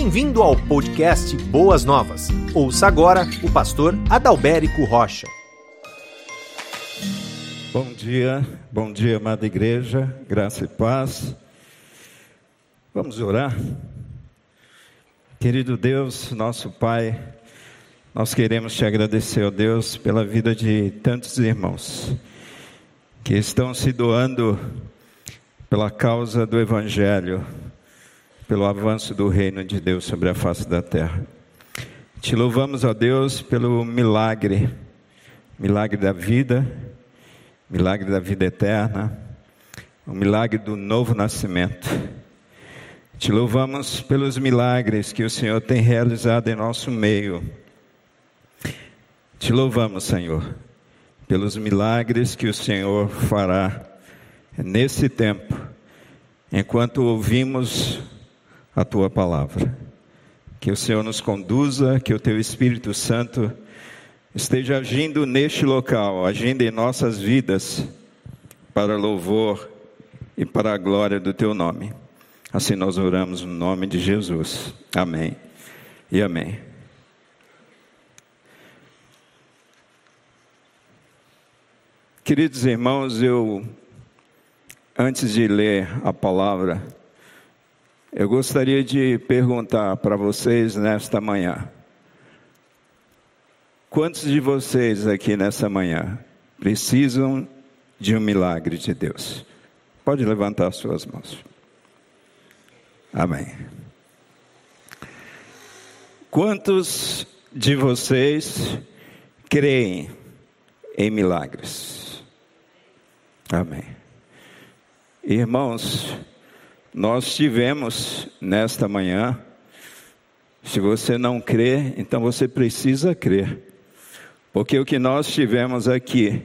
Bem-vindo ao podcast Boas Novas. Ouça agora o pastor Adalberico Rocha. Bom dia, bom dia, amada igreja, graça e paz. Vamos orar. Querido Deus, nosso Pai, nós queremos te agradecer, ó Deus, pela vida de tantos irmãos que estão se doando pela causa do Evangelho, pelo avanço do reino de Deus sobre a face da terra. Te louvamos, ó Deus, pelo milagre, milagre da vida, milagre da vida eterna, o milagre do novo nascimento. Te louvamos pelos milagres que o Senhor tem realizado em nosso meio. Te louvamos, Senhor, pelos milagres que o Senhor fará nesse tempo, enquanto ouvimos a tua palavra. Que o Senhor nos conduza, que o teu Espírito Santo esteja agindo neste local, agindo em nossas vidas, para louvor e para a glória do teu nome. Assim nós oramos no nome de Jesus. Amém e amém. Queridos irmãos, eu, antes de ler a palavra, eu gostaria de perguntar para vocês nesta manhã: quantos de vocês aqui nessa manhã precisam de um milagre de Deus? Pode levantar suas mãos. Amém. Quantos de vocês creem em milagres? Amém. Irmãos, nós tivemos nesta manhã, se você não crê, então você precisa crer, porque o que nós tivemos aqui,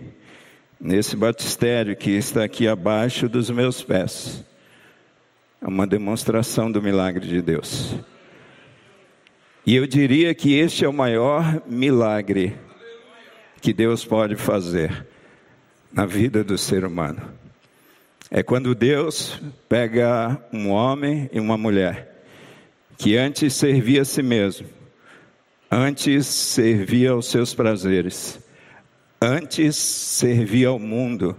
nesse batistério que está aqui abaixo dos meus pés, é uma demonstração do milagre de Deus. E eu diria que este é o maior milagre que Deus pode fazer na vida do ser humano. É quando Deus pega um homem e uma mulher que antes servia a si mesmo, antes servia aos seus prazeres, antes servia ao mundo.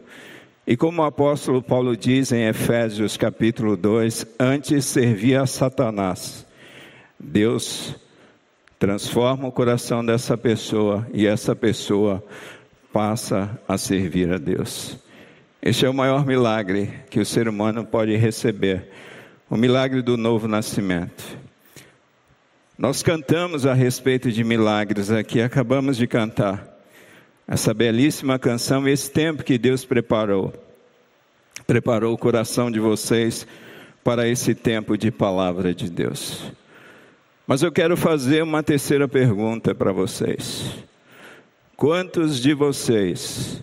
E como o apóstolo Paulo diz em Efésios capítulo 2, antes servia a Satanás. Deus transforma o coração dessa pessoa e essa pessoa passa a servir a Deus. Este é o maior milagre que o ser humano pode receber o milagre do novo nascimento. Nós cantamos a respeito de milagres aqui, acabamos de cantar essa belíssima canção, esse tempo que Deus preparou, preparou o coração de vocês para esse tempo de palavra de Deus. Mas eu quero fazer uma terceira pergunta para vocês. Quantos de vocês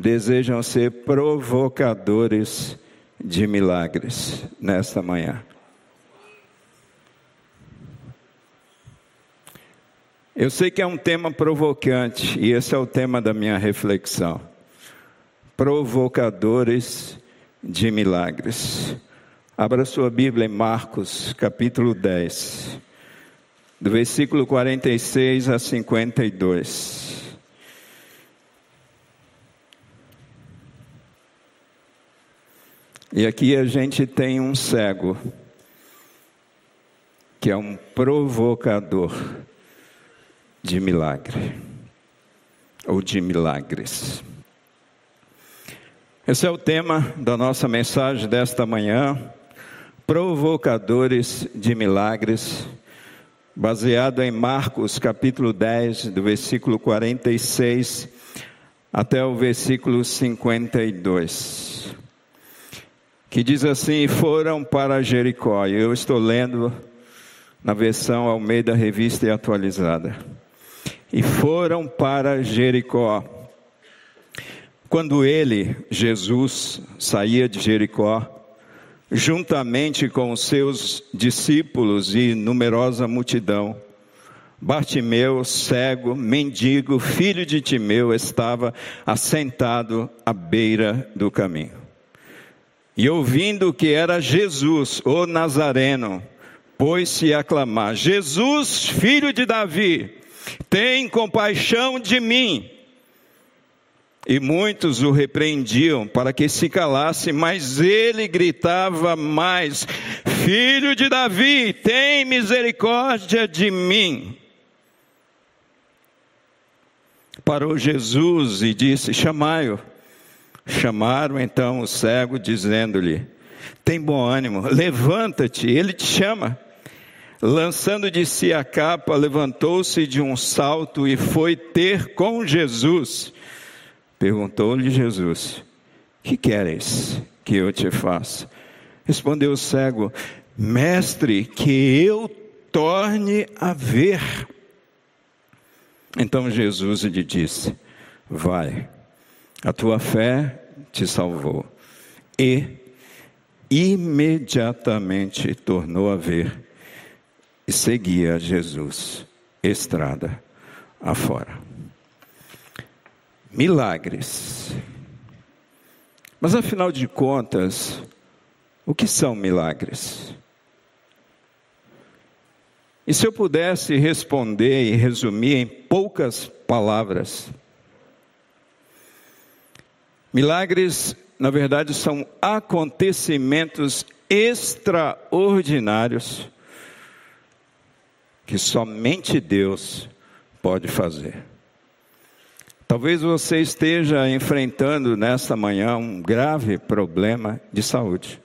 desejam ser provocadores de milagres nesta manhã? Eu sei que é um tema provocante e esse é o tema da minha reflexão. Provocadores de milagres. Abra sua Bíblia em Marcos, capítulo 10, do versículo 46 a 52. E aqui a gente tem um cego, que é um provocador de milagre, ou de milagres. Esse é o tema da nossa mensagem desta manhã, provocadores de milagres, baseado em Marcos capítulo 10, do versículo 46 até o versículo 52 que diz assim: foram para Jericó. Eu estou lendo na versão Almeida Revista e Atualizada. E foram para Jericó. Quando ele, Jesus, saía de Jericó, juntamente com os seus discípulos e numerosa multidão, Bartimeu, cego, mendigo, filho de Timeu, estava assentado à beira do caminho. E ouvindo que era Jesus, o Nazareno, pôs-se a clamar: Jesus, filho de Davi, tem compaixão de mim. E muitos o repreendiam para que se calasse, mas ele gritava mais: Filho de Davi, tem misericórdia de mim. Parou Jesus e disse: Chamai-o. Chamaram então o cego, dizendo-lhe: Tem bom ânimo, levanta-te, ele te chama. Lançando de si a capa, levantou-se de um salto e foi ter com Jesus. Perguntou-lhe Jesus: Que queres que eu te faça? Respondeu o cego: Mestre, que eu torne a ver. Então Jesus lhe disse: Vai, a tua fé te salvou. E imediatamente tornou a ver e seguia Jesus, estrada afora. Milagres. Mas afinal de contas, o que são milagres? E se eu pudesse responder e resumir em poucas palavras, milagres, na verdade, são acontecimentos extraordinários que somente Deus pode fazer. Talvez você esteja enfrentando nesta manhã um grave problema de saúde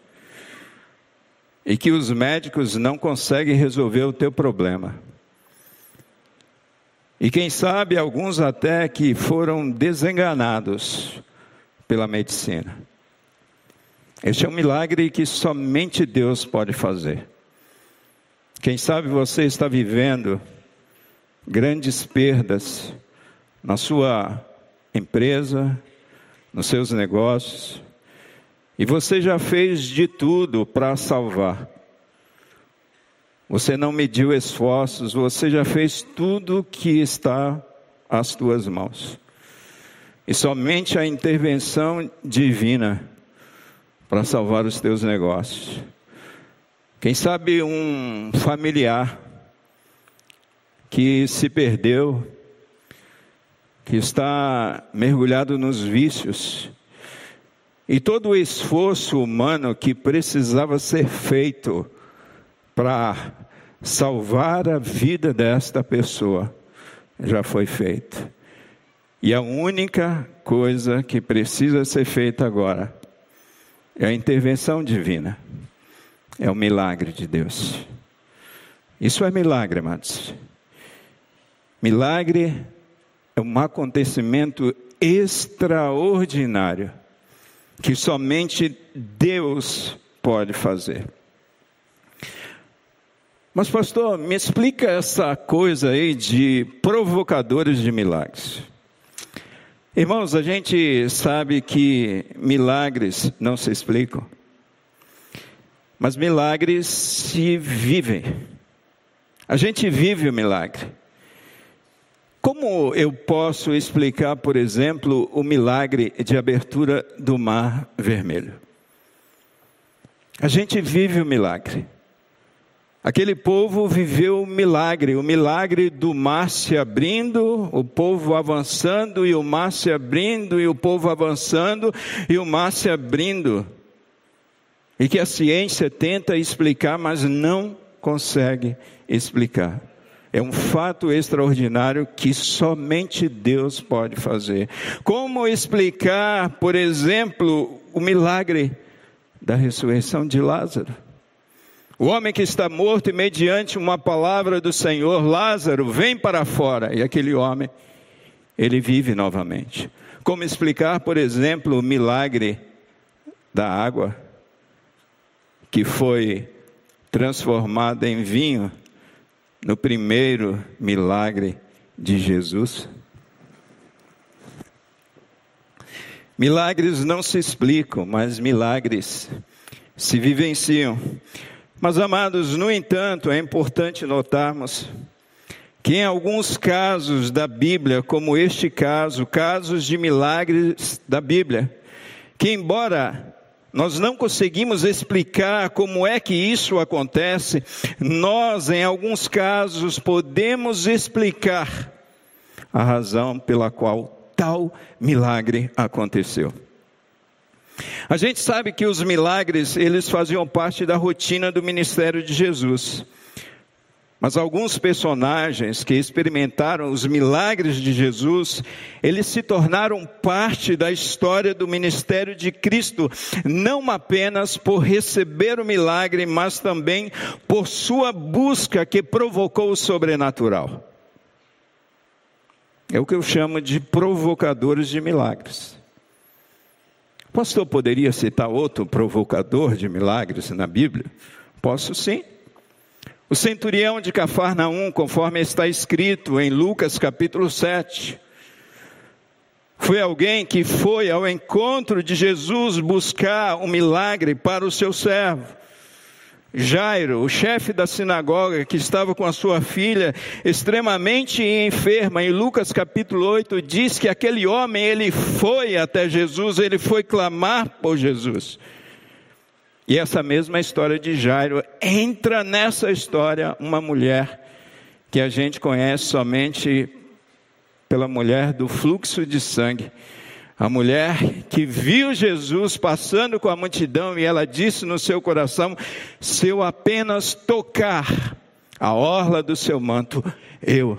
e que os médicos não conseguem resolver o teu problema. E quem sabe alguns até que foram desenganados pela medicina. Este é um milagre que somente Deus pode fazer. Quem sabe você está vivendo grandes perdas na sua empresa, nos seus negócios, e você já fez de tudo para salvar. Você não mediu esforços, você já fez tudo que está às tuas mãos. E somente a intervenção divina para salvar os teus negócios. Quem sabe um familiar que se perdeu, que está mergulhado nos vícios, e todo o esforço humano que precisava ser feito para salvar a vida desta pessoa já foi feito. E a única coisa que precisa ser feita agora é a intervenção divina, é o milagre de Deus. Isso é milagre, amados. Milagre é um acontecimento extraordinário que somente Deus pode fazer. Mas, pastor, me explica essa coisa aí de provocadores de milagres. Irmãos, a gente sabe que milagres não se explicam, mas milagres se vivem. A gente vive o milagre. Como eu posso explicar, por exemplo, o milagre de abertura do Mar Vermelho? A gente vive o milagre. Aquele povo viveu o milagre, o milagre do mar se abrindo, o povo avançando, e o mar se abrindo, e o povo avançando, e o mar se abrindo. E que a ciência tenta explicar, mas não consegue explicar. É um fato extraordinário que somente Deus pode fazer. Como explicar, por exemplo, o milagre da ressurreição de Lázaro? O homem que está morto e mediante uma palavra do Senhor, Lázaro, vem para fora. E aquele homem, ele vive novamente. Como explicar, por exemplo, o milagre da água que foi transformada em vinho no primeiro milagre de Jesus? Milagres não se explicam, mas milagres se vivenciam. Mas, amados, no entanto, é importante notarmos que em alguns casos da Bíblia, como este caso, casos de milagres da Bíblia, que embora nós não conseguimos explicar como é que isso acontece, nós, em alguns casos, podemos explicar a razão pela qual tal milagre aconteceu. A gente sabe que os milagres, eles faziam parte da rotina do ministério de Jesus. Mas alguns personagens que experimentaram os milagres de Jesus, eles se tornaram parte da história do ministério de Cristo, não apenas por receber o milagre, mas também por sua busca que provocou o sobrenatural. É o que eu chamo de provocadores de milagres. Pastor poderia citar outro provocador de milagres na Bíblia? Posso sim. O centurião de Cafarnaum, conforme está escrito em Lucas capítulo 7, foi alguém que foi ao encontro de Jesus buscar um milagre para o seu servo. Jairo, o chefe da sinagoga, que estava com a sua filha extremamente enferma, em Lucas capítulo 8, diz que aquele homem, ele foi até Jesus, ele foi clamar por Jesus. E essa mesma história de Jairo entra nessa história uma mulher que a gente conhece somente pela mulher do fluxo de sangue. A mulher que viu Jesus passando com a multidão e ela disse no seu coração: se eu apenas tocar a orla do seu manto, eu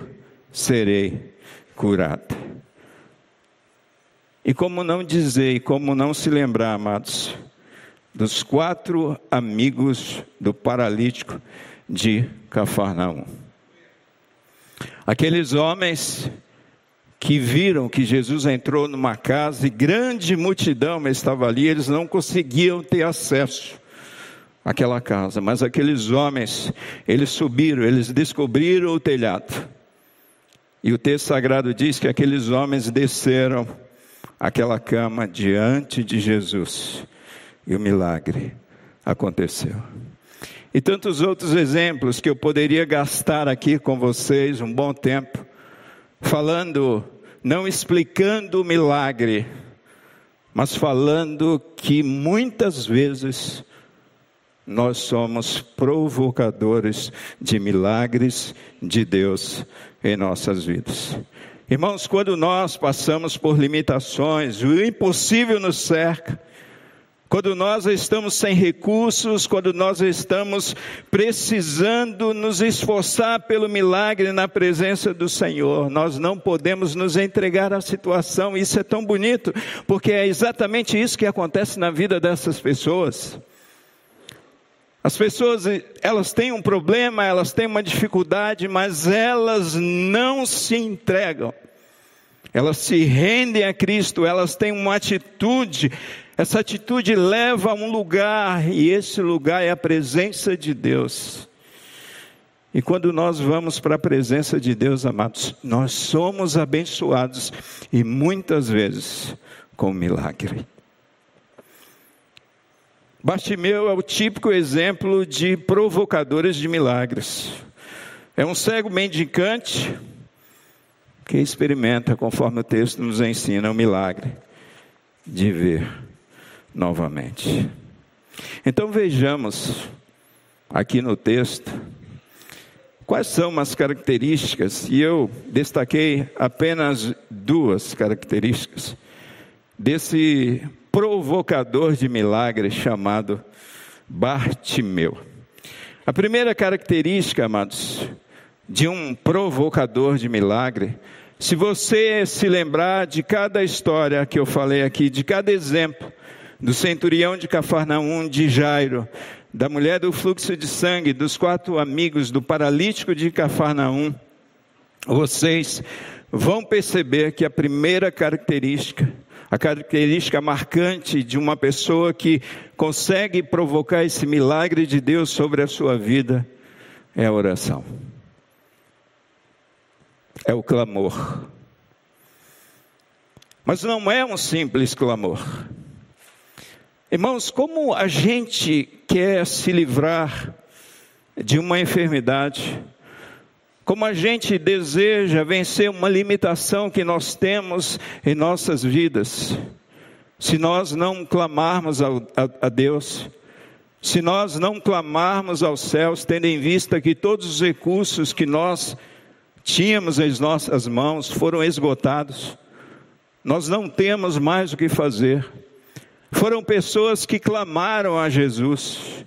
serei curada. E como não dizer e como não se lembrar, amados, dos quatro amigos do paralítico de Cafarnaum. Aqueles homens que viram que Jesus entrou numa casa e grande multidão estava ali, eles não conseguiam ter acesso àquela casa, mas aqueles homens, eles subiram, eles descobriram o telhado. E o texto sagrado diz que aqueles homens desceram aquela cama diante de Jesus e o milagre aconteceu. E tantos outros exemplos que eu poderia gastar aqui com vocês um bom tempo, falando, não explicando o milagre, mas falando que muitas vezes nós somos provocadores de milagres de Deus em nossas vidas. Irmãos, quando nós passamos por limitações, o impossível nos cerca, quando nós estamos sem recursos, quando nós estamos precisando nos esforçar pelo milagre na presença do Senhor, nós não podemos nos entregar à situação. Isso é tão bonito, porque é exatamente isso que acontece na vida dessas pessoas. As pessoas, elas têm um problema, elas têm uma dificuldade, mas elas não se entregam. Elas se rendem a Cristo, elas têm uma atitude essa atitude leva a um lugar, e esse lugar é a presença de Deus. E quando nós vamos para a presença de Deus, amados, nós somos abençoados e muitas vezes com milagre. Bartimeu é o típico exemplo de provocadores de milagres. É um cego mendicante que experimenta, conforme o texto nos ensina, o milagre de ver novamente. Então vejamos aqui no texto quais são as características, e eu destaquei apenas duas características desse provocador de milagres chamado Bartimeu. A primeira característica, amados, de um provocador de milagre, se você se lembrar de cada história que eu falei aqui, de cada exemplo, do centurião de Cafarnaum, de Jairo, da mulher do fluxo de sangue, dos quatro amigos, do paralítico de Cafarnaum, vocês vão perceber que a primeira característica, a característica marcante de uma pessoa que consegue provocar esse milagre de Deus sobre a sua vida é a oração. É o clamor. Mas não é um simples clamor. Irmãos, como a gente quer se livrar de uma enfermidade, como a gente deseja vencer uma limitação que nós temos em nossas vidas, se nós não clamarmos a, a, a Deus, se nós não clamarmos aos céus, tendo em vista que todos os recursos que nós tínhamos em nossas mãos foram esgotados, nós não temos mais o que fazer. Foram pessoas que clamaram a Jesus.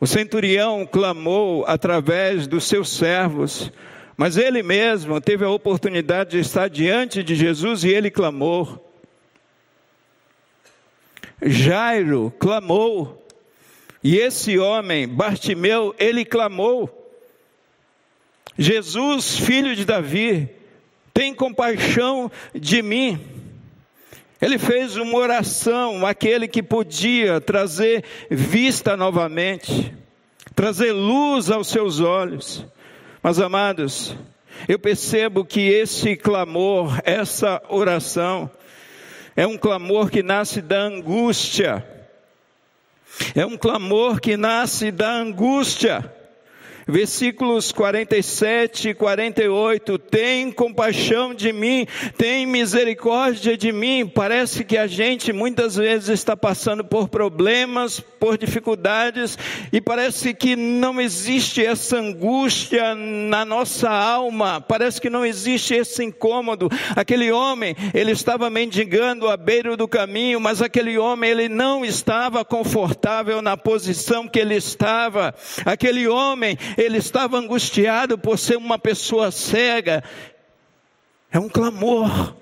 O centurião clamou através dos seus servos, mas ele mesmo teve a oportunidade de estar diante de Jesus e ele clamou. Jairo clamou, e esse homem, Bartimeu, ele clamou: Jesus, filho de Davi, tem compaixão de mim. Ele fez uma oração, aquele que podia trazer vista novamente, trazer luz aos seus olhos. Mas amados, eu percebo que esse clamor, essa oração, é um clamor que nasce da angústia. É um clamor que nasce da angústia versículos 47 e 48, tem compaixão de mim, tem misericórdia de mim. Parece que a gente muitas vezes está passando por problemas, por dificuldades, e parece que não existe essa angústia na nossa alma, parece que não existe esse incômodo. Aquele homem, ele estava mendigando à beira do caminho, mas aquele homem, ele não estava confortável na posição que ele estava. Aquele homem, ele estava angustiado por ser uma pessoa cega. É um clamor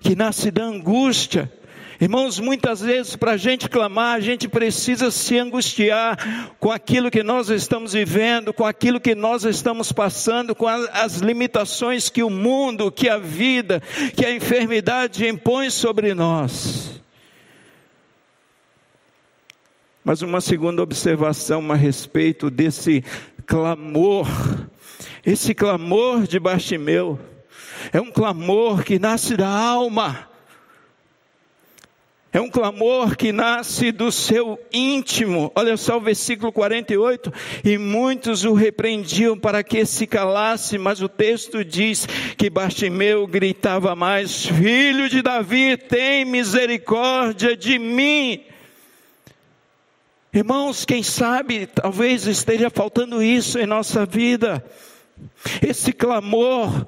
que nasce da angústia. Irmãos, muitas vezes para a gente clamar, a gente precisa se angustiar com aquilo que nós estamos vivendo, com aquilo que nós estamos passando, com as limitações que o mundo, que a vida, que a enfermidade impõe sobre nós. Mas uma segunda observação a respeito desse clamor, esse clamor de Bartimeu, é um clamor que nasce da alma, é um clamor que nasce do seu íntimo. Olha só o versículo 48. E muitos o repreendiam para que se calasse, mas o texto diz que Bartimeu gritava mais: Filho de Davi, tem misericórdia de mim. Irmãos, quem sabe, talvez esteja faltando isso em nossa vida. Esse clamor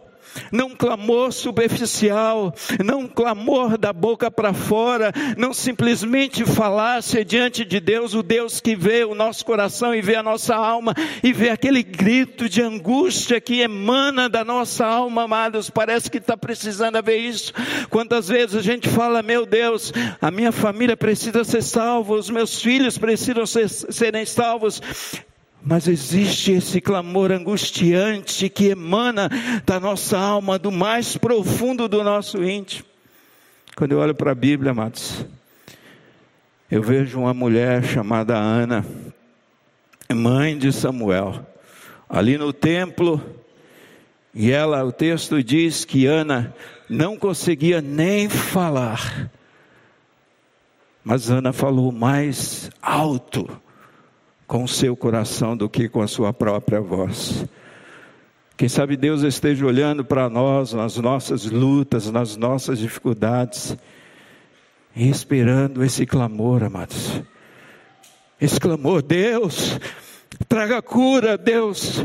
não clamor superficial, não clamor da boca para fora, não simplesmente falasse diante de Deus, o Deus que vê o nosso coração e vê a nossa alma e vê aquele grito de angústia que emana da nossa alma, amados. Parece que está precisando ver isso. Quantas vezes a gente fala, meu Deus, a minha família precisa ser salva, os meus filhos precisam ser, serem salvos. Mas existe esse clamor angustiante que emana da nossa alma, do mais profundo do nosso íntimo. Quando eu olho para a Bíblia, amados, eu vejo uma mulher chamada Ana, mãe de Samuel, ali no templo, e ela, o texto diz que Ana não conseguia nem falar, mas Ana falou mais alto com o seu coração do que com a sua própria voz. Quem sabe Deus esteja olhando para nós, nas nossas lutas, nas nossas dificuldades, e esperando esse clamor, amados. Esse clamor, Deus, traga cura, Deus.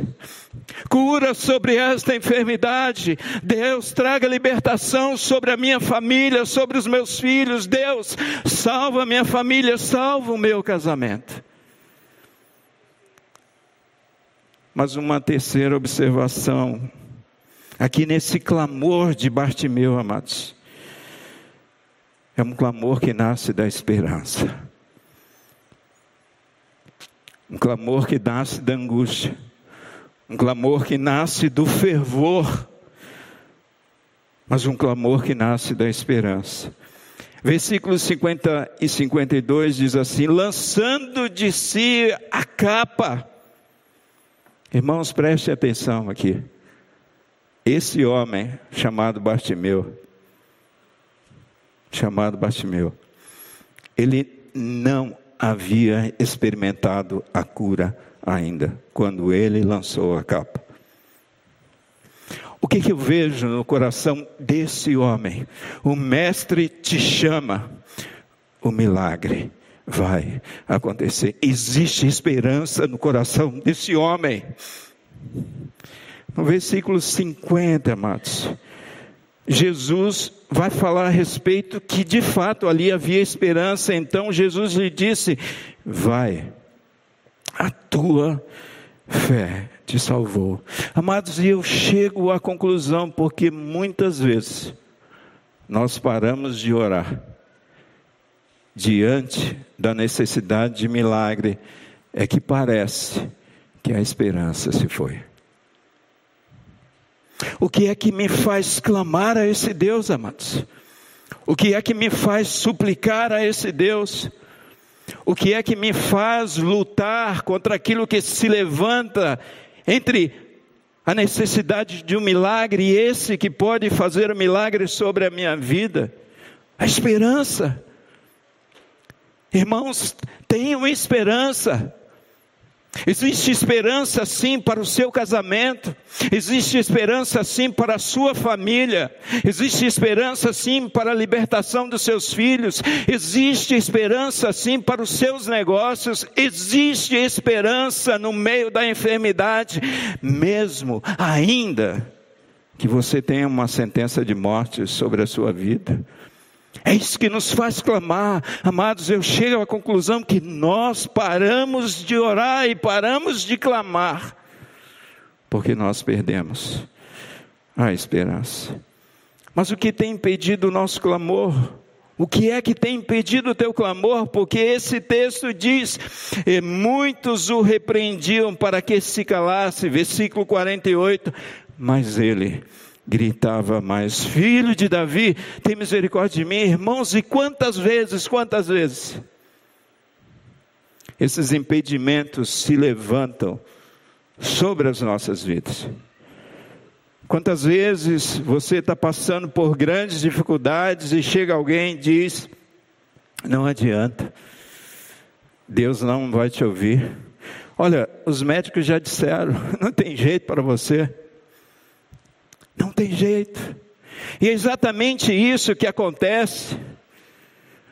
Cura sobre esta enfermidade. Deus, traga libertação sobre a minha família, sobre os meus filhos. Deus, salva a minha família, salva o meu casamento. Mas uma terceira observação, aqui nesse clamor de Bartimeu, amados, é um clamor que nasce da esperança, um clamor que nasce da angústia, um clamor que nasce do fervor, mas um clamor que nasce da esperança. Versículos 50 e 52 diz assim: lançando de si a capa, Irmãos, preste atenção aqui. Esse homem chamado Bartimeu, chamado Bartimeu, ele não havia experimentado a cura ainda, quando ele lançou a capa. O que, que eu vejo no coração desse homem? O Mestre te chama, o milagre vai acontecer. Existe esperança no coração desse homem. No versículo 50, amados, Jesus vai falar a respeito que de fato ali havia esperança. Então Jesus lhe disse: Vai, a tua fé te salvou. Amados, e eu chego à conclusão, porque muitas vezes nós paramos de orar diante da necessidade de milagre, é que parece que a esperança se foi. O que é que me faz clamar a esse Deus, amados? O que é que me faz suplicar a esse Deus? O que é que me faz lutar contra aquilo que se levanta entre a necessidade de um milagre e esse que pode fazer um milagre sobre a minha vida? A esperança. Irmãos, tenham esperança. Existe esperança sim para o seu casamento, existe esperança sim para a sua família, existe esperança sim para a libertação dos seus filhos, existe esperança sim para os seus negócios, existe esperança no meio da enfermidade, mesmo ainda que você tenha uma sentença de morte sobre a sua vida. É isso que nos faz clamar. Amados, eu chego à conclusão que nós paramos de orar e paramos de clamar, porque nós perdemos a esperança. Mas o que tem impedido o nosso clamor? O que é que tem impedido o teu clamor? Porque esse texto diz: e muitos o repreendiam para que se calasse, versículo 48, mas ele gritava mais: Filho de Davi, tem misericórdia de mim, irmãos, e quantas vezes, quantas vezes esses impedimentos se levantam sobre as nossas vidas. Quantas vezes você está passando por grandes dificuldades e chega alguém e diz: Não adianta, Deus não vai te ouvir. Olha, os médicos já disseram: Não tem jeito para você. Não tem jeito. E é exatamente isso que acontece.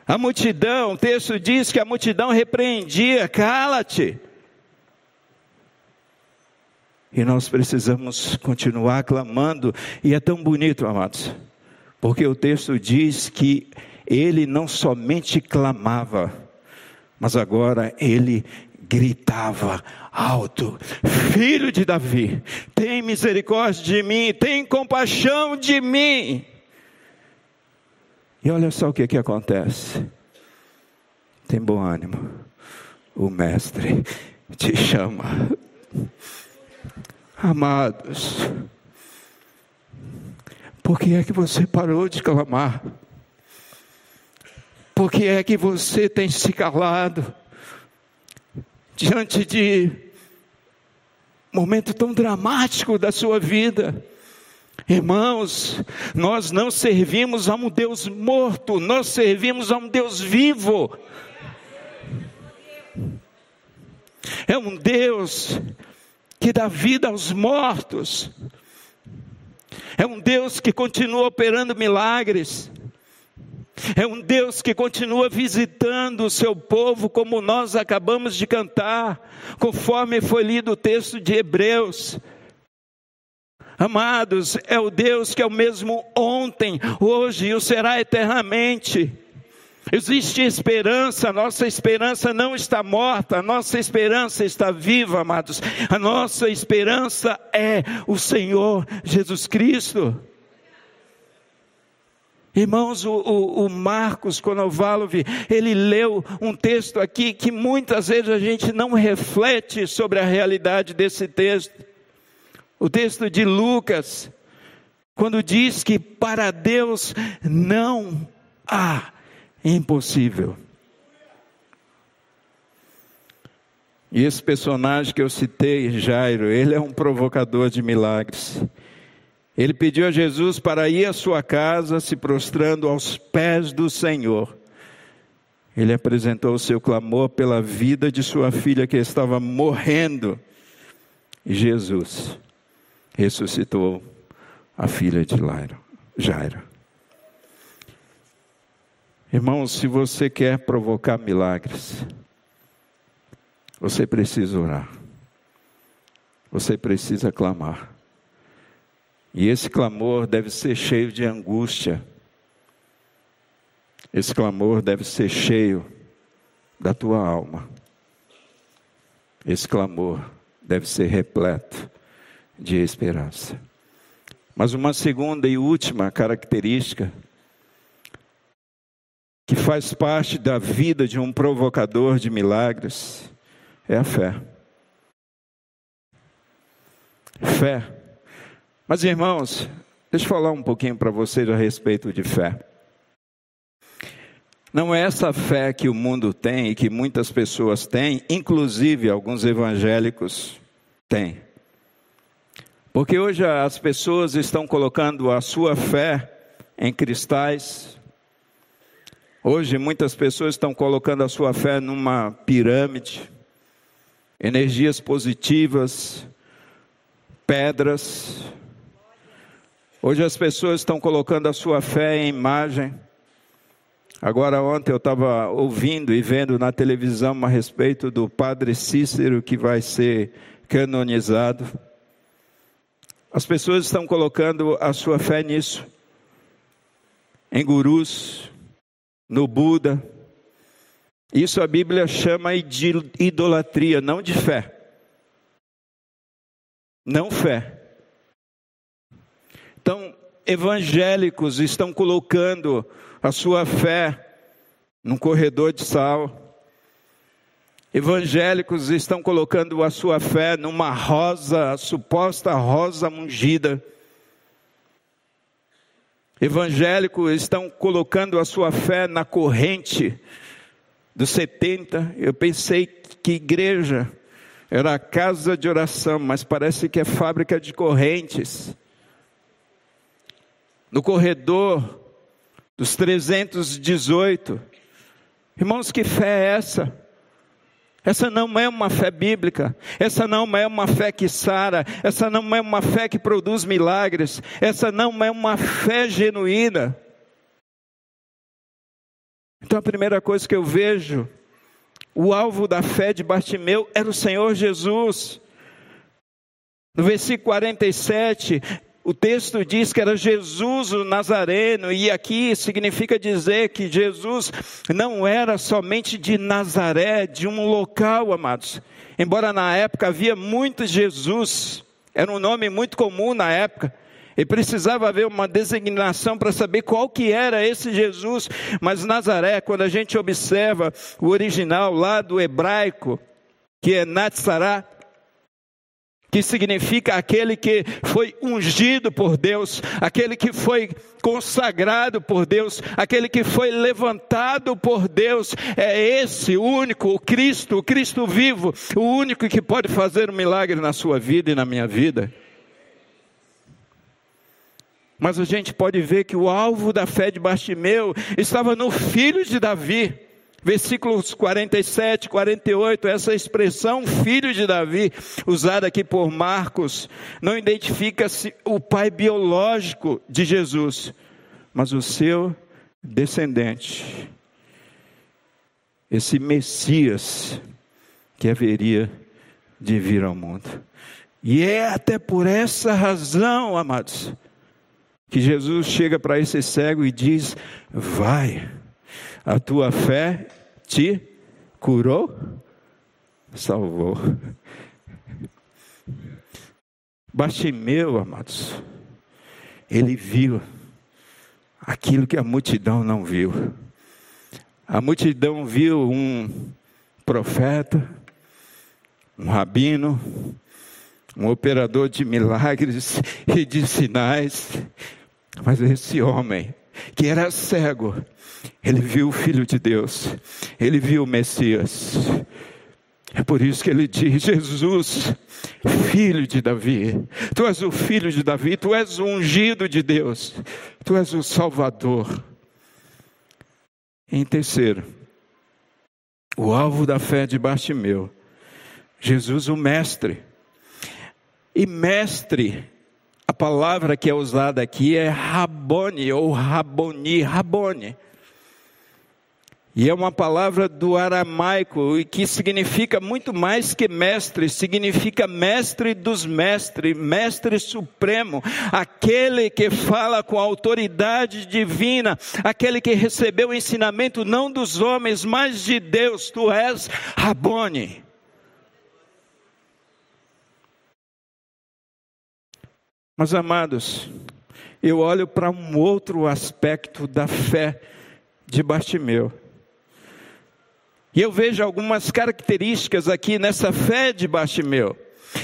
A multidão, o texto diz que a multidão repreendia, cala-te. E nós precisamos continuar clamando, e é tão bonito, amados, porque o texto diz que ele não somente clamava, mas agora ele gritava alto: Filho de Davi, tem misericórdia de mim, tem compaixão de mim. E olha só o que, que acontece. Tem bom ânimo. O Mestre te chama. Amados, por que é que você parou de clamar? Por que é que você tem se calado? Diante de momento tão dramático da sua vida. Irmãos, nós não servimos a um Deus morto, nós servimos a um Deus vivo. É um Deus que dá vida aos mortos. É um Deus que continua operando milagres. É um Deus que continua visitando o seu povo, como nós acabamos de cantar, conforme foi lido o texto de Hebreus. Amados, é o Deus que é o mesmo ontem, hoje e o será eternamente. Existe esperança, nossa esperança não está morta, a nossa esperança está viva, amados. A nossa esperança é o Senhor Jesus Cristo. Irmãos, o, o, o Marcos Konovalov, ele leu um texto aqui que muitas vezes a gente não reflete sobre a realidade desse texto. O texto de Lucas, quando diz que para Deus não há impossível. E esse personagem que eu citei, Jairo, ele é um provocador de milagres. Ele pediu a Jesus para ir à sua casa, se prostrando aos pés do Senhor. Ele apresentou o seu clamor pela vida de sua filha que estava morrendo. E Jesus ressuscitou a filha de Jairo. Irmãos, se você quer provocar milagres, você precisa orar. Você precisa clamar. E esse clamor deve ser cheio de angústia. Esse clamor deve ser cheio da tua alma. Esse clamor deve ser repleto de esperança. Mas uma segunda e última característica que faz parte da vida de um provocador de milagres é a fé. Fé. Mas irmãos, deixa eu falar um pouquinho para vocês a respeito de fé. Não é essa fé que o mundo tem e que muitas pessoas têm, inclusive alguns evangélicos têm. Porque hoje as pessoas estão colocando a sua fé em cristais. Hoje muitas pessoas estão colocando a sua fé numa pirâmide, energias positivas, pedras. Hoje as pessoas estão colocando a sua fé em imagem. Agora, ontem eu estava ouvindo e vendo na televisão a respeito do padre Cícero que vai ser canonizado. As pessoas estão colocando a sua fé nisso, em gurus, no Buda. Isso a Bíblia chama de idolatria, não de fé. Não fé. Evangélicos estão colocando a sua fé num corredor de sal. Evangélicos estão colocando a sua fé numa rosa, suposta rosa ungida. Evangélicos estão colocando a sua fé na corrente dos 70. Eu pensei que igreja era casa de oração, mas parece que é fábrica de correntes. No corredor dos 318. Irmãos, que fé é essa? Essa não é uma fé bíblica, essa não é uma fé que sara, essa não é uma fé que produz milagres, essa não é uma fé genuína. Então a primeira coisa que eu vejo, o alvo da fé de Bartimeu era o Senhor Jesus. No versículo 47, o texto diz que era Jesus o Nazareno, e aqui significa dizer que Jesus não era somente de Nazaré, de um local, amados. Embora na época havia muitos Jesus, era um nome muito comum na época, e precisava haver uma designação para saber qual que era esse Jesus, mas Nazaré, quando a gente observa o original lá do hebraico, que é Natsará, que significa aquele que foi ungido por Deus, aquele que foi consagrado por Deus, aquele que foi levantado por Deus, é esse único, o Cristo, o Cristo vivo, o único que pode fazer um milagre na sua vida e na minha vida. Mas a gente pode ver que o alvo da fé de Bartimeu estava no filho de Davi. Versículos 47, 48, essa expressão filho de Davi, usada aqui por Marcos, não identifica-se o pai biológico de Jesus, mas o seu descendente, esse Messias que haveria de vir ao mundo. E é até por essa razão, amados, que Jesus chega para esse cego e diz: Vai a tua fé te curou, salvou. Bartimeu, amados, ele viu aquilo que a multidão não viu. A multidão viu um profeta, um rabino, um operador de milagres e de sinais, mas esse homem, que era cego, ele viu o Filho de Deus, ele viu o Messias. É por isso que ele diz: Jesus, filho de Davi, tu és o filho de Davi, tu és o ungido de Deus, tu és o Salvador. Em terceiro, o alvo da fé de Bartimeu, Jesus o Mestre. E mestre palavra que é usada aqui é Rabone ou Raboni, Rabone. E é uma palavra do aramaico que significa muito mais que mestre, significa mestre dos mestres, mestre supremo, aquele que fala com autoridade divina, aquele que recebeu o ensinamento não dos homens, mas de Deus. Tu és Rabone. Mas amados, eu olho para um outro aspecto da fé de Bartimeu. E eu vejo algumas características aqui nessa fé de Bartimeu.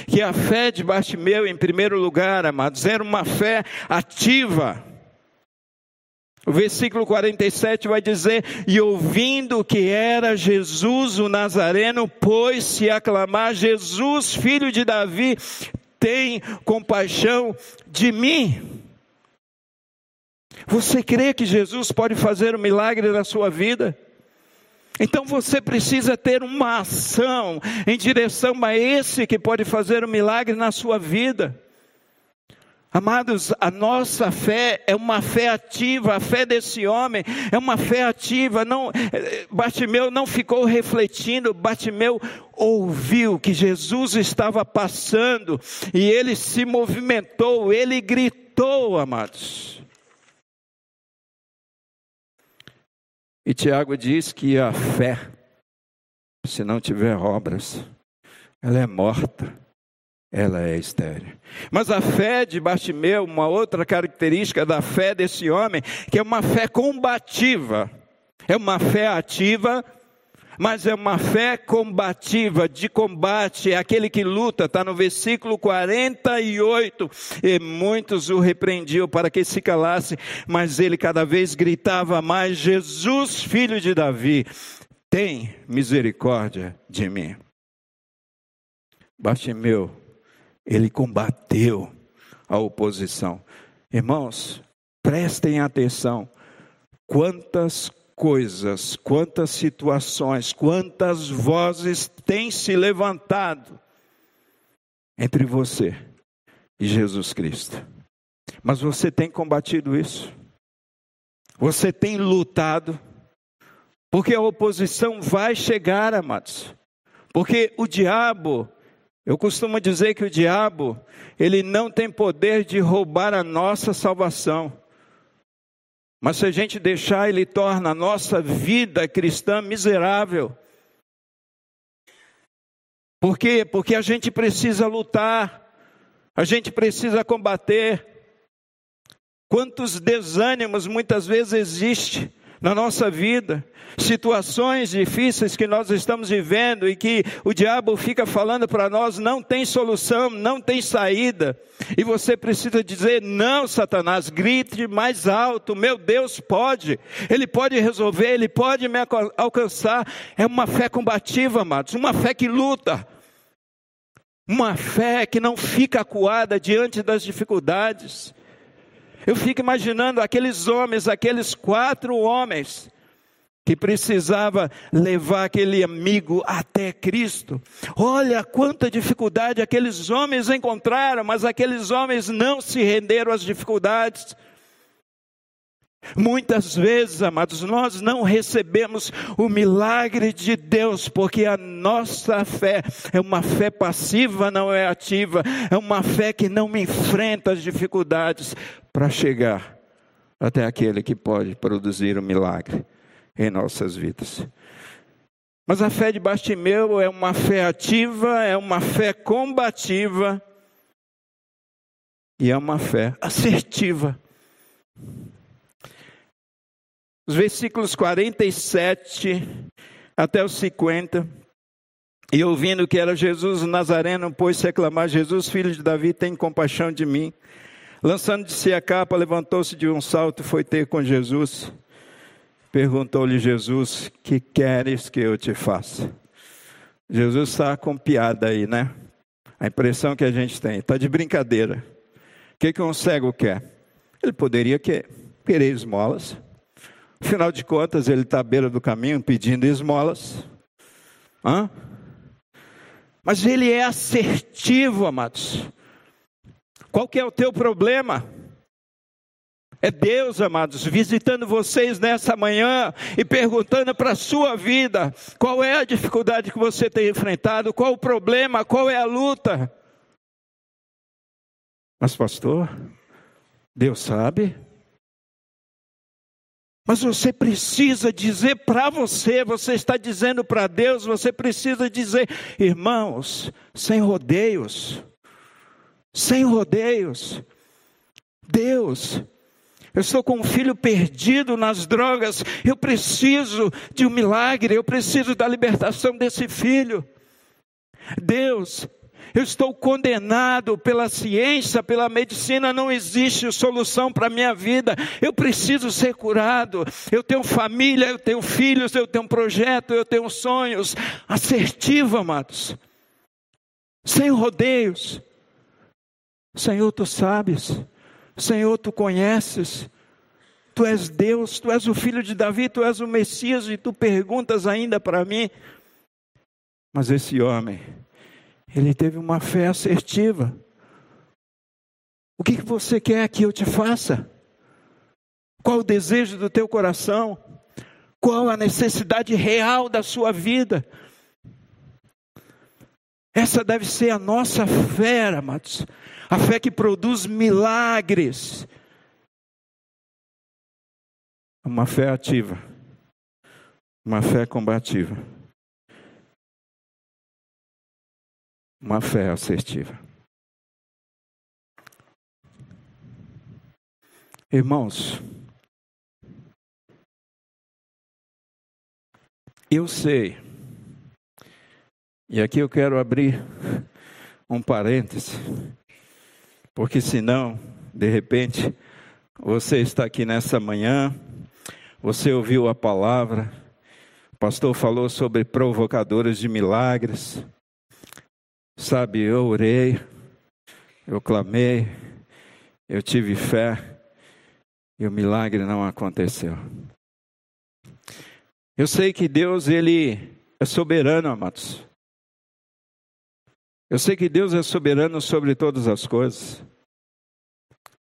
Que a fé de Bartimeu, em primeiro lugar, amados, era uma fé ativa. O versículo 47 vai dizer: E ouvindo que era Jesus o Nazareno, pôs-se a clamar: Jesus, filho de Davi, tem compaixão de mim. Você crê que Jesus pode fazer um milagre na sua vida? Então você precisa ter uma ação em direção a esse que pode fazer um milagre na sua vida. Amados, a nossa fé é uma fé ativa, a fé desse homem é uma fé ativa. Não, Bartimeu não ficou refletindo, Bartimeu ouviu que Jesus estava passando e ele se movimentou, ele gritou, amados. E Tiago diz que a fé, se não tiver obras, ela é morta, ela é estéril. Mas a fé de Bartimeu, uma outra característica da fé desse homem, que é uma fé combativa, é uma fé ativa, mas é uma fé combativa, de combate, é aquele que luta, está no versículo 48. E muitos o repreendiam para que se calasse, mas ele cada vez gritava mais: Jesus, filho de Davi, tem misericórdia de mim. Bartimeu, ele combateu a oposição. Irmãos, prestem atenção. Quantas coisas, quantas situações, quantas vozes têm se levantado entre você e Jesus Cristo. Mas você tem combatido isso. Você tem lutado. Porque a oposição vai chegar, amados. Porque o diabo, eu costumo dizer que o diabo, ele não tem poder de roubar a nossa salvação. Mas se a gente deixar, ele torna a nossa vida cristã miserável. Por quê? Porque a gente precisa lutar, a gente precisa combater. Quantos desânimos muitas vezes existe na nossa vida, situações difíceis que nós estamos vivendo e que o diabo fica falando para nós não tem solução, não tem saída. E você precisa dizer: "Não, Satanás, grite mais alto. Meu Deus pode. Ele pode resolver, ele pode me alcançar". É uma fé combativa, amados, uma fé que luta. Uma fé que não fica acuada diante das dificuldades. Eu fico imaginando aqueles homens, aqueles quatro homens, que precisava levar aquele amigo até Cristo. Olha quanta dificuldade aqueles homens encontraram, mas aqueles homens não se renderam às dificuldades. Muitas vezes, amados, nós não recebemos o milagre de Deus, porque a nossa fé é uma fé passiva, não é ativa, é uma fé que não enfrenta as dificuldades para chegar até aquele que pode produzir o um milagre em nossas vidas. Mas a fé de Bastimeu é uma fé ativa, é uma fé combativa e é uma fé assertiva. Os versículos 47 até os 50. E ouvindo que era Jesus o Nazareno, pôs-se a clamar: Jesus, filho de Davi, tem compaixão de mim. Lançando de si a capa, levantou-se de um salto e foi ter com Jesus. Perguntou-lhe Jesus: Que queres que eu te faça? Jesus está com piada aí, né? A impressão que a gente tem, está de brincadeira. O que, que um cego quer? Ele poderia querer esmolas. Afinal de contas, ele está à beira do caminho pedindo esmolas. Hã? Mas ele é assertivo, amados. Qual que é o teu problema? É Deus, amados, visitando vocês nessa manhã e perguntando para a sua vida qual é a dificuldade que você tem enfrentado, qual o problema, qual é a luta. Mas, pastor, Deus sabe. Mas você precisa dizer para você, você está dizendo para Deus, você precisa dizer, irmãos, sem rodeios, sem rodeios, Deus, eu estou com um filho perdido nas drogas, eu preciso de um milagre, eu preciso da libertação desse filho. Deus, eu estou condenado pela ciência, pela medicina, não existe solução para a minha vida. Eu preciso ser curado. Eu tenho família, eu tenho filhos, eu tenho um projeto, eu tenho sonhos. Assertivo, amados. Sem rodeios. Senhor, tu sabes. Senhor, tu conheces. Tu és Deus, tu és o filho de Davi, tu és o Messias e tu perguntas ainda para mim. Mas esse homem, ele teve uma fé assertiva. O que você quer que eu te faça? Qual o desejo do teu coração? Qual a necessidade real da sua vida? Essa deve ser a nossa fé, amados. A fé que produz milagres. Uma fé ativa. Uma fé combativa. Uma fé assertiva. Irmãos, eu sei, e aqui eu quero abrir um parêntese, porque senão, de repente, você está aqui nessa manhã, você ouviu a palavra, o pastor falou sobre provocadores de milagres, Sabe, eu orei, eu clamei, eu tive fé e o milagre não aconteceu. Eu sei que Deus, Ele é soberano, amados. Eu sei que Deus é soberano sobre todas as coisas.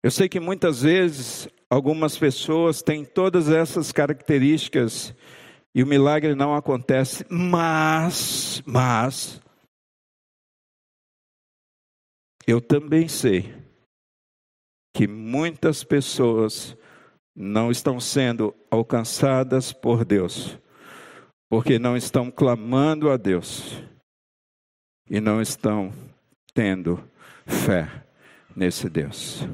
Eu sei que muitas vezes algumas pessoas têm todas essas características e o milagre não acontece, mas, mas, eu também sei que muitas pessoas não estão sendo alcançadas por Deus, porque não estão clamando a Deus e não estão tendo fé nesse Deus.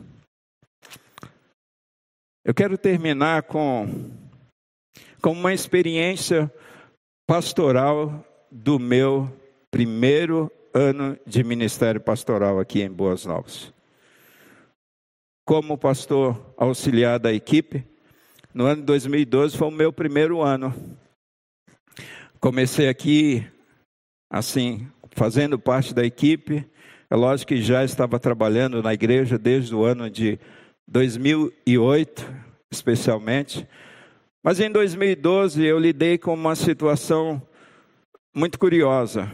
Eu quero terminar com, com uma experiência pastoral do meu primeiro ano de ministério pastoral aqui em Boas Novas. Como pastor auxiliar da equipe, no ano de 2012 foi o meu primeiro ano. Comecei aqui, assim, fazendo parte da equipe. É lógico que já estava trabalhando na igreja desde o ano de 2008, especialmente. Mas em 2012 eu lidei com uma situação muito curiosa.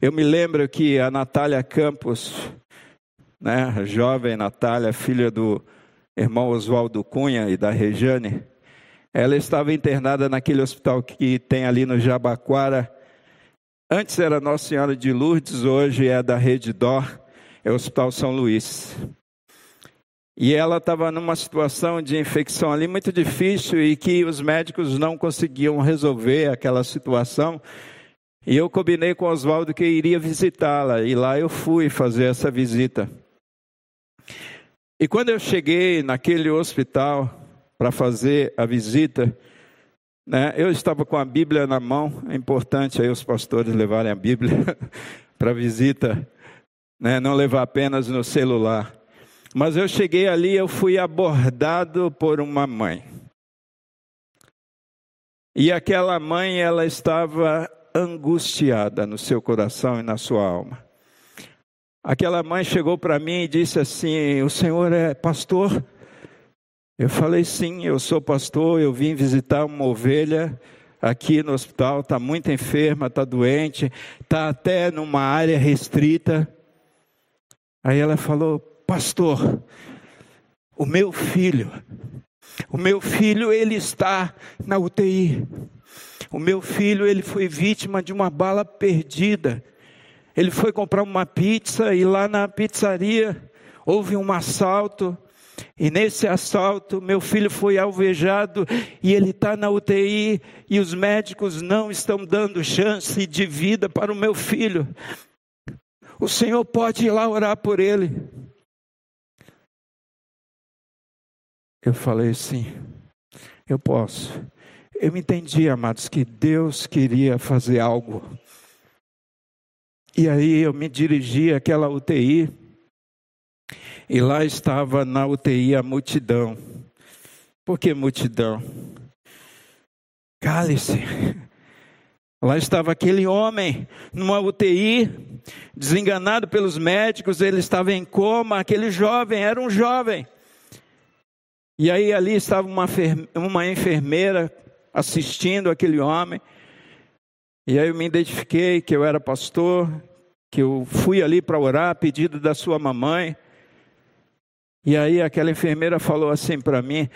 Eu me lembro que a Natália Campos, né, a jovem Natália, filha do irmão Oswaldo Cunha e da Rejane, ela estava internada naquele hospital que tem ali no Jabaquara. Antes era Nossa Senhora de Lourdes, hoje é da Rede Dor, é o Hospital São Luís. E ela estava numa situação de infecção ali muito difícil e que os médicos não conseguiam resolver aquela situação. E eu combinei com Oswaldo que iria visitá-la, e lá eu fui fazer essa visita. E quando eu cheguei naquele hospital para fazer a visita, né, eu estava com a Bíblia na mão, é importante aí os pastores levarem a Bíblia para a visita, né, não levar apenas no celular. Mas eu cheguei ali, eu fui abordado por uma mãe. E aquela mãe, ela estava angustiada no seu coração e na sua alma. Aquela mãe chegou para mim e disse assim: O senhor é pastor? Eu falei: Sim, eu sou pastor. Eu vim visitar uma ovelha aqui no hospital. Está muito enferma, está doente, está até numa área restrita. Aí ela falou: pastor, o meu filho, o meu filho ele está na UTI. O meu filho ele foi vítima de uma bala perdida. Ele foi comprar uma pizza e lá na pizzaria houve um assalto. E nesse assalto, meu filho foi alvejado e ele está na UTI e os médicos não estão dando chance de vida para o meu filho. O Senhor pode ir lá orar por ele. Eu falei sim, eu posso. Eu entendi, amados, que Deus queria fazer algo. E aí eu me dirigi àquela UTI, e lá estava na UTI a multidão. Por que multidão? Cale-se. Lá estava aquele homem numa UTI, desenganado pelos médicos, ele estava em coma, aquele jovem era um jovem. E aí ali estava uma, uma enfermeira assistindo aquele homem. E aí eu me identifiquei que eu era pastor, que eu fui ali para orar a pedido da sua mamãe. E aí aquela enfermeira falou assim para mim: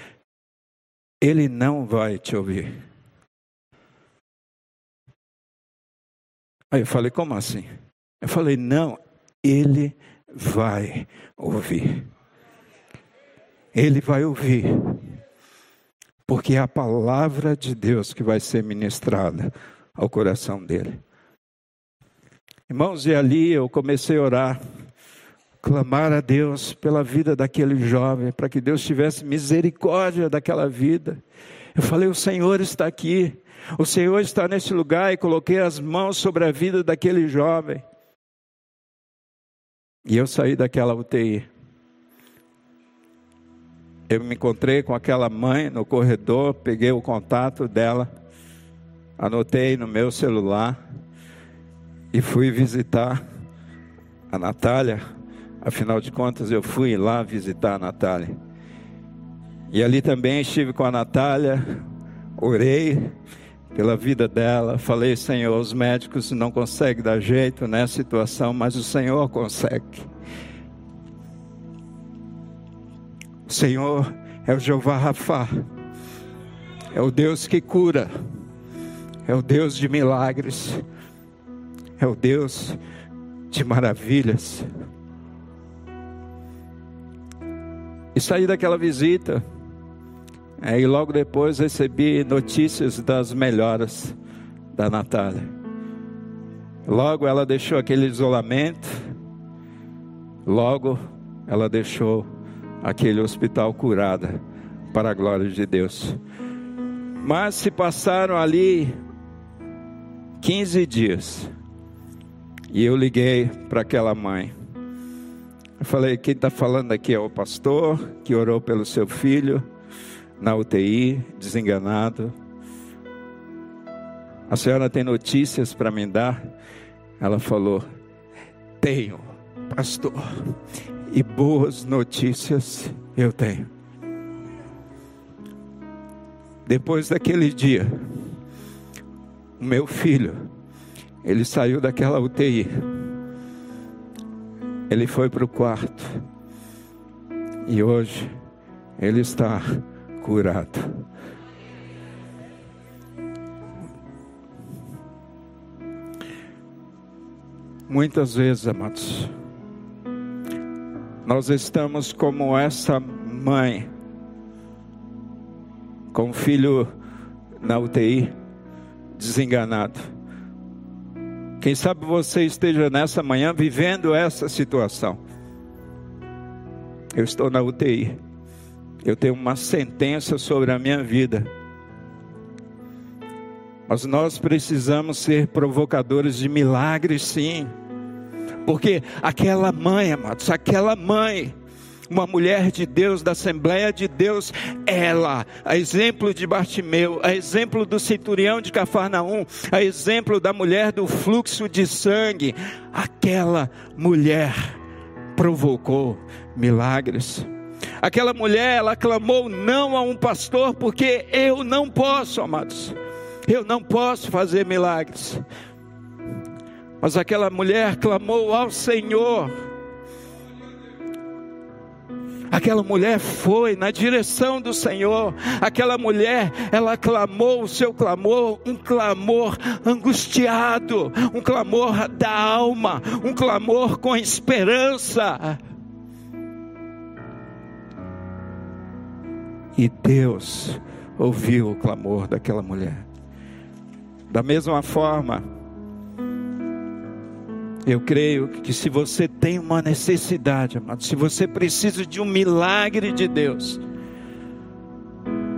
Ele não vai te ouvir. Aí eu falei: Como assim? Eu falei: Não, ele vai ouvir. Ele vai ouvir porque é a palavra de Deus que vai ser ministrada ao coração dele. Irmãos, e ali eu comecei a orar, clamar a Deus pela vida daquele jovem, para que Deus tivesse misericórdia daquela vida. Eu falei: O Senhor está aqui, o Senhor está nesse lugar, e coloquei as mãos sobre a vida daquele jovem. E eu saí daquela UTI eu me encontrei com aquela mãe no corredor, peguei o contato dela, anotei no meu celular e fui visitar a Natália. Afinal de contas, eu fui lá visitar a Natália. E ali também estive com a Natália, orei pela vida dela, falei: Senhor, os médicos não conseguem dar jeito nessa situação, mas o Senhor consegue. O Senhor é o Jeová Rafa, é o Deus que cura, é o Deus de milagres, é o Deus de maravilhas. E saí daquela visita, é, e logo depois recebi notícias das melhoras da Natália. Logo ela deixou aquele isolamento, logo ela deixou aquele hospital curada, para a glória de Deus. Mas se passaram ali 15 dias, e eu liguei para aquela mãe. Eu falei: quem está falando aqui é o pastor que orou pelo seu filho na UTI, desenganado. A senhora tem notícias para me dar? Ela falou: Tenho, pastor e boas notícias eu tenho. Depois daquele dia, o meu filho, ele saiu daquela UTI, ele foi para o quarto, e hoje ele está curado. Muitas vezes, amados, nós estamos como essa mãe, com o filho na UTI, desenganado. Quem sabe você esteja nessa manhã vivendo essa situação. Eu estou na UTI. Eu tenho uma sentença sobre a minha vida. Mas nós precisamos ser provocadores de milagres, sim. Porque aquela mãe, amados, aquela mãe, uma mulher de Deus, da Assembleia de Deus, ela, a exemplo de Bartimeu, a exemplo do centurião de Cafarnaum, a exemplo da mulher do fluxo de sangue, aquela mulher provocou milagres. Aquela mulher, ela clamou não a um pastor, porque eu não posso, amados, eu não posso fazer milagres. Mas aquela mulher clamou ao Senhor. Aquela mulher foi na direção do Senhor. Aquela mulher, ela clamou o seu clamor, um clamor angustiado, um clamor da alma, um clamor com esperança. E Deus ouviu o clamor daquela mulher. Da mesma forma, eu creio que se você tem uma necessidade, amado, se você precisa de um milagre de Deus,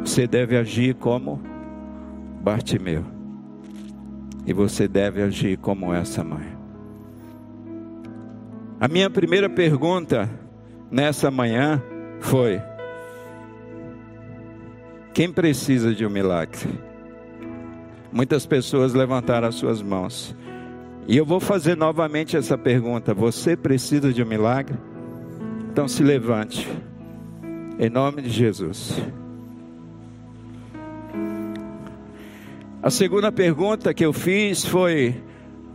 você deve agir como Bartimeu. E você deve agir como essa mãe. A minha primeira pergunta nessa manhã foi: quem precisa de um milagre? Muitas pessoas levantaram as suas mãos. E eu vou fazer novamente essa pergunta: você precisa de um milagre? Então se levante, em nome de Jesus. A segunda pergunta que eu fiz foi: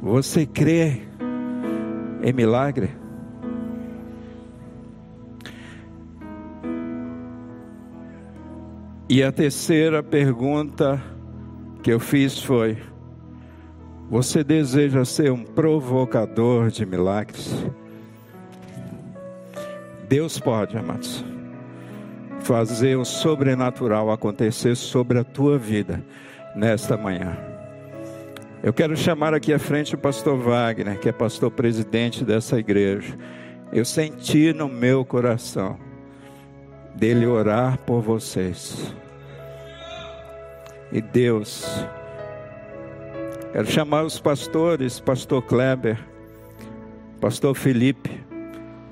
você crê em milagre? E a terceira pergunta que eu fiz foi: Você deseja ser um provocador de milagres? Deus pode, amados, fazer o sobrenatural acontecer sobre a tua vida nesta manhã. Eu quero chamar aqui à frente o pastor Wagner, que é pastor presidente dessa igreja. Eu senti no meu coração dele orar por vocês. E Deus, quero chamar os pastores, pastor Kleber, pastor Felipe,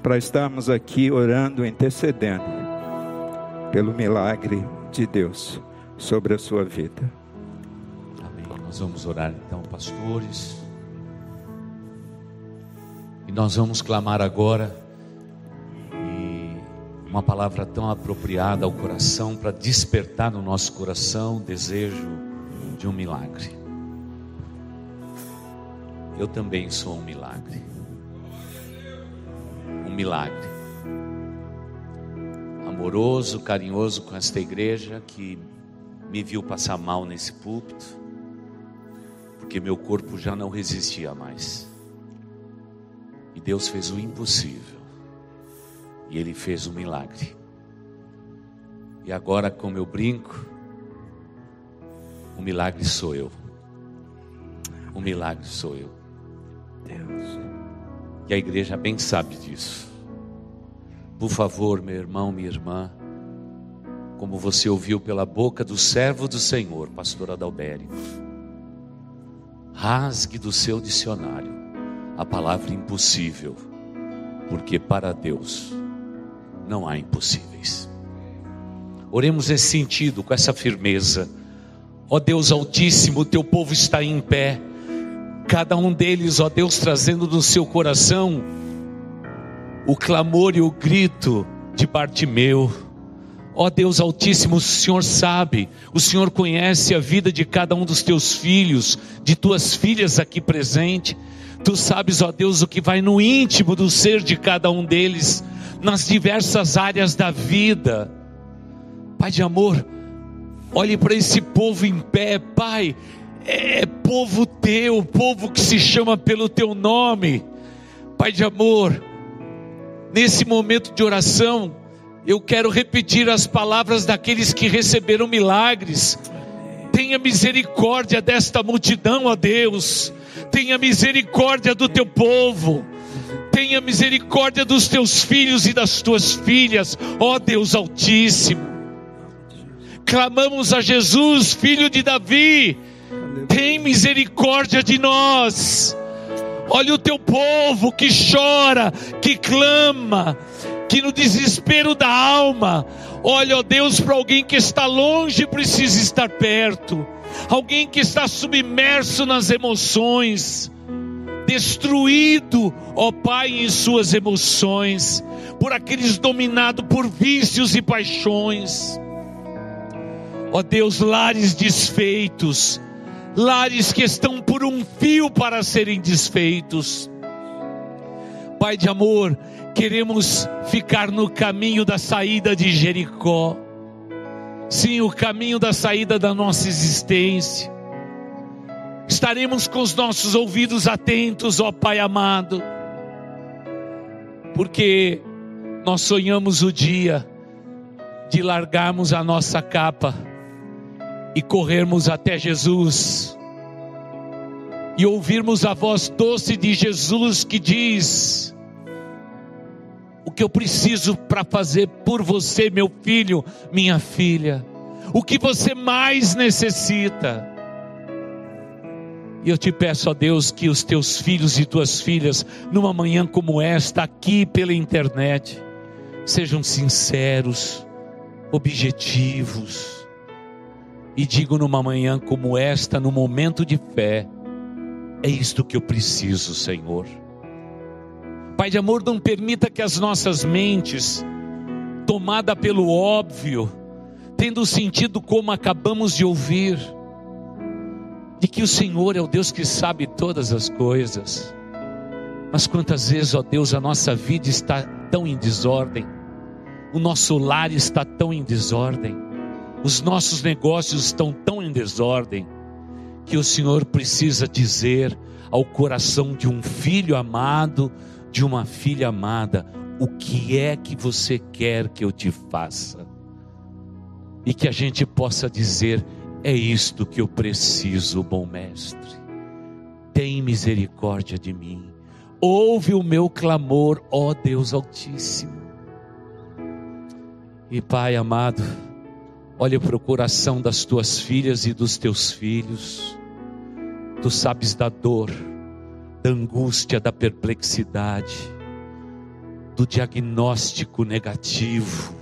para estarmos aqui orando, intercedendo pelo milagre de Deus sobre a sua vida. Amém. Nós vamos orar então, pastores. E nós vamos clamar agora uma palavra tão apropriada ao coração para despertar no nosso coração o desejo de um milagre. Eu também sou um milagre. Um milagre. Amoroso, carinhoso com esta igreja que me viu passar mal nesse púlpito, porque meu corpo já não resistia mais. E Deus fez o impossível e ele fez um milagre. E agora, como eu brinco, o milagre sou eu. O milagre sou eu. Deus. E a igreja bem sabe disso. Por favor, meu irmão, minha irmã, como você ouviu pela boca do servo do Senhor, pastor Adalberico, rasgue do seu dicionário a palavra impossível, porque para Deus não há impossíveis. Oremos nesse sentido, com essa firmeza. Ó Deus Altíssimo, teu povo está em pé, cada um deles, ó Deus, trazendo no seu coração o clamor e o grito de Bartimeu. Ó Deus Altíssimo, o Senhor sabe, o Senhor conhece a vida de cada um dos teus filhos, de tuas filhas aqui presente. Tu sabes, ó Deus, o que vai no íntimo do ser de cada um deles nas diversas áreas da vida. Pai de amor, olhe para esse povo em pé, Pai, é, é povo teu, povo que se chama pelo teu nome. Pai de amor, nesse momento de oração, eu quero repetir as palavras daqueles que receberam milagres. Tenha misericórdia desta multidão, ó Deus. Tenha misericórdia do teu povo tenha misericórdia dos teus filhos e das tuas filhas, ó Deus Altíssimo. Clamamos a Jesus, filho de Davi, tem misericórdia de nós. Olha o teu povo que chora, que clama, que no desespero da alma, olha, ó Deus, para alguém que está longe precisa estar perto, alguém que está submerso nas emoções destruído, ó Pai, em suas emoções, por aqueles dominados por vícios e paixões. Ó Deus, lares desfeitos, lares que estão por um fio para serem desfeitos. Pai de amor, queremos ficar no caminho da saída de Jericó. Sim, o caminho da saída da nossa existência. Estaremos com os nossos ouvidos atentos, ó Pai amado, porque nós sonhamos o dia de largarmos a nossa capa e corrermos até Jesus e ouvirmos a voz doce de Jesus que diz: O que eu preciso para fazer por você, meu filho, minha filha, o que você mais necessita. E eu te peço a Deus que os teus filhos e tuas filhas, numa manhã como esta, aqui pela internet, sejam sinceros, objetivos, e digo numa manhã como esta, no momento de fé, é isto que eu preciso, Senhor. Pai de amor, não permita que as nossas mentes, tomada pelo óbvio, tendo sentido como acabamos de ouvir, de que o Senhor é o Deus que sabe todas as coisas. Mas quantas vezes, ó Deus, a nossa vida está tão em desordem, o nosso lar está tão em desordem, os nossos negócios estão tão em desordem, que o Senhor precisa dizer ao coração de um filho amado, de uma filha amada, o que é que você quer que eu te faça? E que a gente possa dizer: é isto que eu preciso, bom mestre. Tem misericórdia de mim. Ouve o meu clamor, ó Deus Altíssimo. E Pai amado, olha para o coração das tuas filhas e dos teus filhos. Tu sabes da dor, da angústia, da perplexidade, do diagnóstico negativo,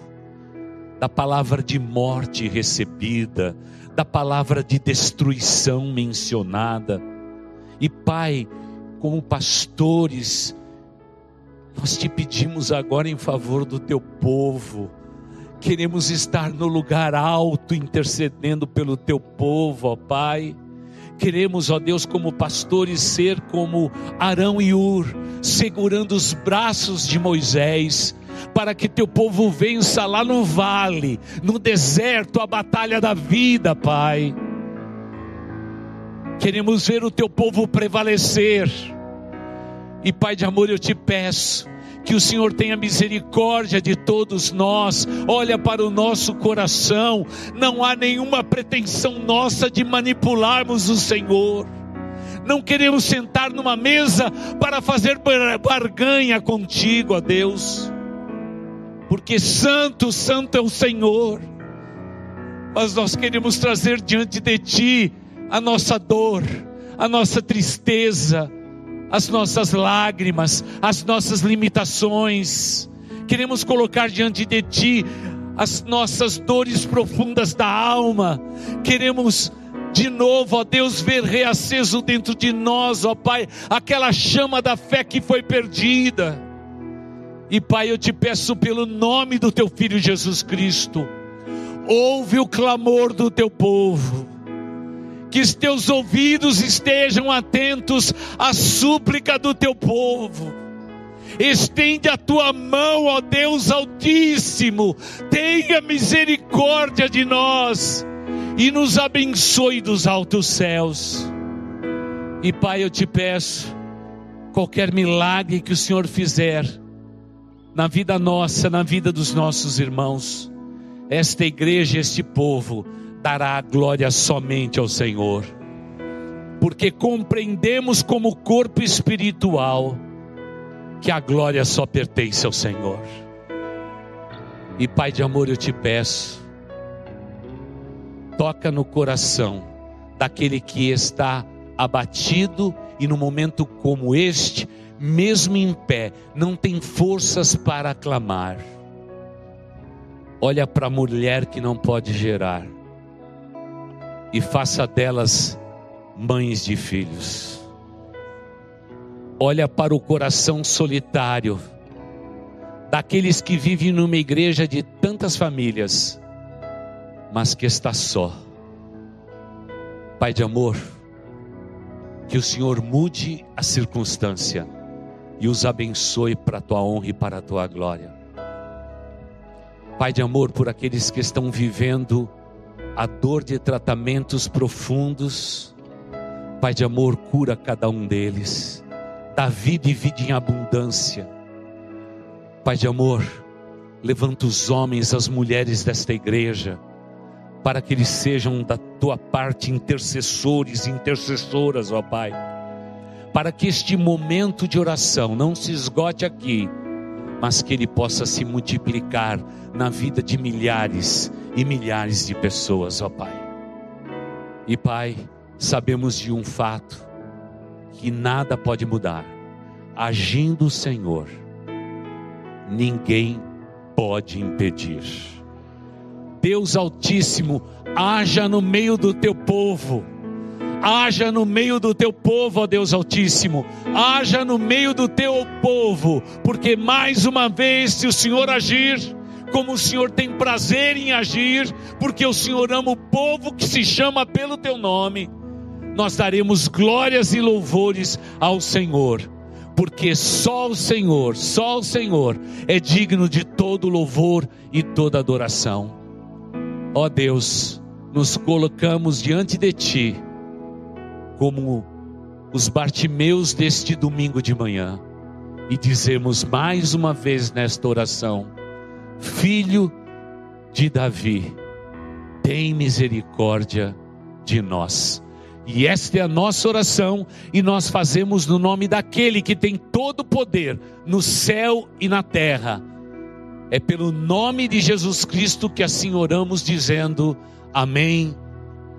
da palavra de morte recebida, da palavra de destruição mencionada. E Pai, como pastores, nós te pedimos agora em favor do teu povo. Queremos estar no lugar alto intercedendo pelo teu povo, ó Pai Queremos, ó Deus, como pastores, ser como Arão e Ur, segurando os braços de Moisés, para que teu povo vença lá no vale, no deserto, a batalha da vida, Pai. Queremos ver o teu povo prevalecer. E Pai de amor, eu te peço, que o Senhor tenha misericórdia de todos nós, olha para o nosso coração, não há nenhuma pretensão nossa de manipularmos o Senhor. Não queremos sentar numa mesa para fazer barganha contigo, ó Deus, porque Santo, Santo é o Senhor, mas nós queremos trazer diante de Ti a nossa dor, a nossa tristeza, as nossas lágrimas, as nossas limitações. Queremos colocar diante de Ti as nossas dores profundas da alma. Queremos de novo, ó Deus, ver reaceso dentro de nós, ó Pai, aquela chama da fé que foi perdida. E Pai, eu te peço pelo nome do Teu Filho Jesus Cristo, ouve o clamor do Teu povo que teus ouvidos estejam atentos à súplica do teu povo. Estende a tua mão, ó Deus Altíssimo, tenha misericórdia de nós e nos abençoe dos altos céus. E Pai, eu te peço, qualquer milagre que o Senhor fizer na vida nossa, na vida dos nossos irmãos, esta igreja, este povo, dará a glória somente ao Senhor, porque compreendemos como corpo espiritual que a glória só pertence ao Senhor. E Pai de amor, eu te peço, toca no coração daquele que está abatido e no momento como este, mesmo em pé, não tem forças para clamar. Olha para a mulher que não pode gerar e faça delas mães de filhos. Olha para o coração solitário daqueles que vivem numa igreja de tantas famílias, mas que está só. Pai de amor, que o Senhor mude a circunstância e os abençoe para a tua honra e para a tua glória. Pai de amor, por aqueles que estão vivendo a dor de tratamentos profundos, Pai de amor, cura cada um deles, dá vida e vida em abundância. Pai de amor, levanta os homens, as mulheres desta igreja, para que eles sejam da tua parte intercessores e intercessoras, ó Pai. Para que este momento de oração não se esgote aqui, mas que ele possa se multiplicar na vida de milhares e milhares de pessoas, ó Pai. E Pai, sabemos de um fato que nada pode mudar. Agindo o Senhor, ninguém pode impedir. Deus Altíssimo, haja no meio do teu povo Haja no meio do teu povo, ó Deus Altíssimo. Haja no meio do teu povo, porque mais uma vez, se o Senhor agir, como o Senhor tem prazer em agir, porque o Senhor ama o povo que se chama pelo teu nome, nós daremos glórias e louvores ao Senhor, porque só o Senhor, só o Senhor é digno de todo louvor e toda adoração. Ó Deus, nos colocamos diante de Ti como os Bartimeus deste domingo de manhã e dizemos mais uma vez nesta oração: Filho de Davi, tem misericórdia de nós. E esta é a nossa oração, e nós fazemos no nome daquele que tem todo o poder no céu e na terra. É pelo nome de Jesus Cristo que assim oramos, dizendo: Amém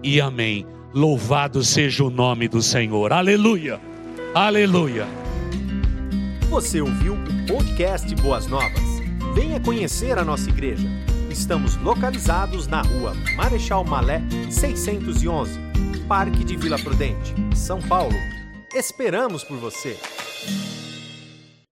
e Amém. Louvado seja o nome do Senhor. Aleluia. Aleluia. Você ouviu o podcast Boas Novas? Venha conhecer a nossa igreja. Estamos localizados na rua Marechal Malé 611, Parque de Vila Prudente, São Paulo. Esperamos por você.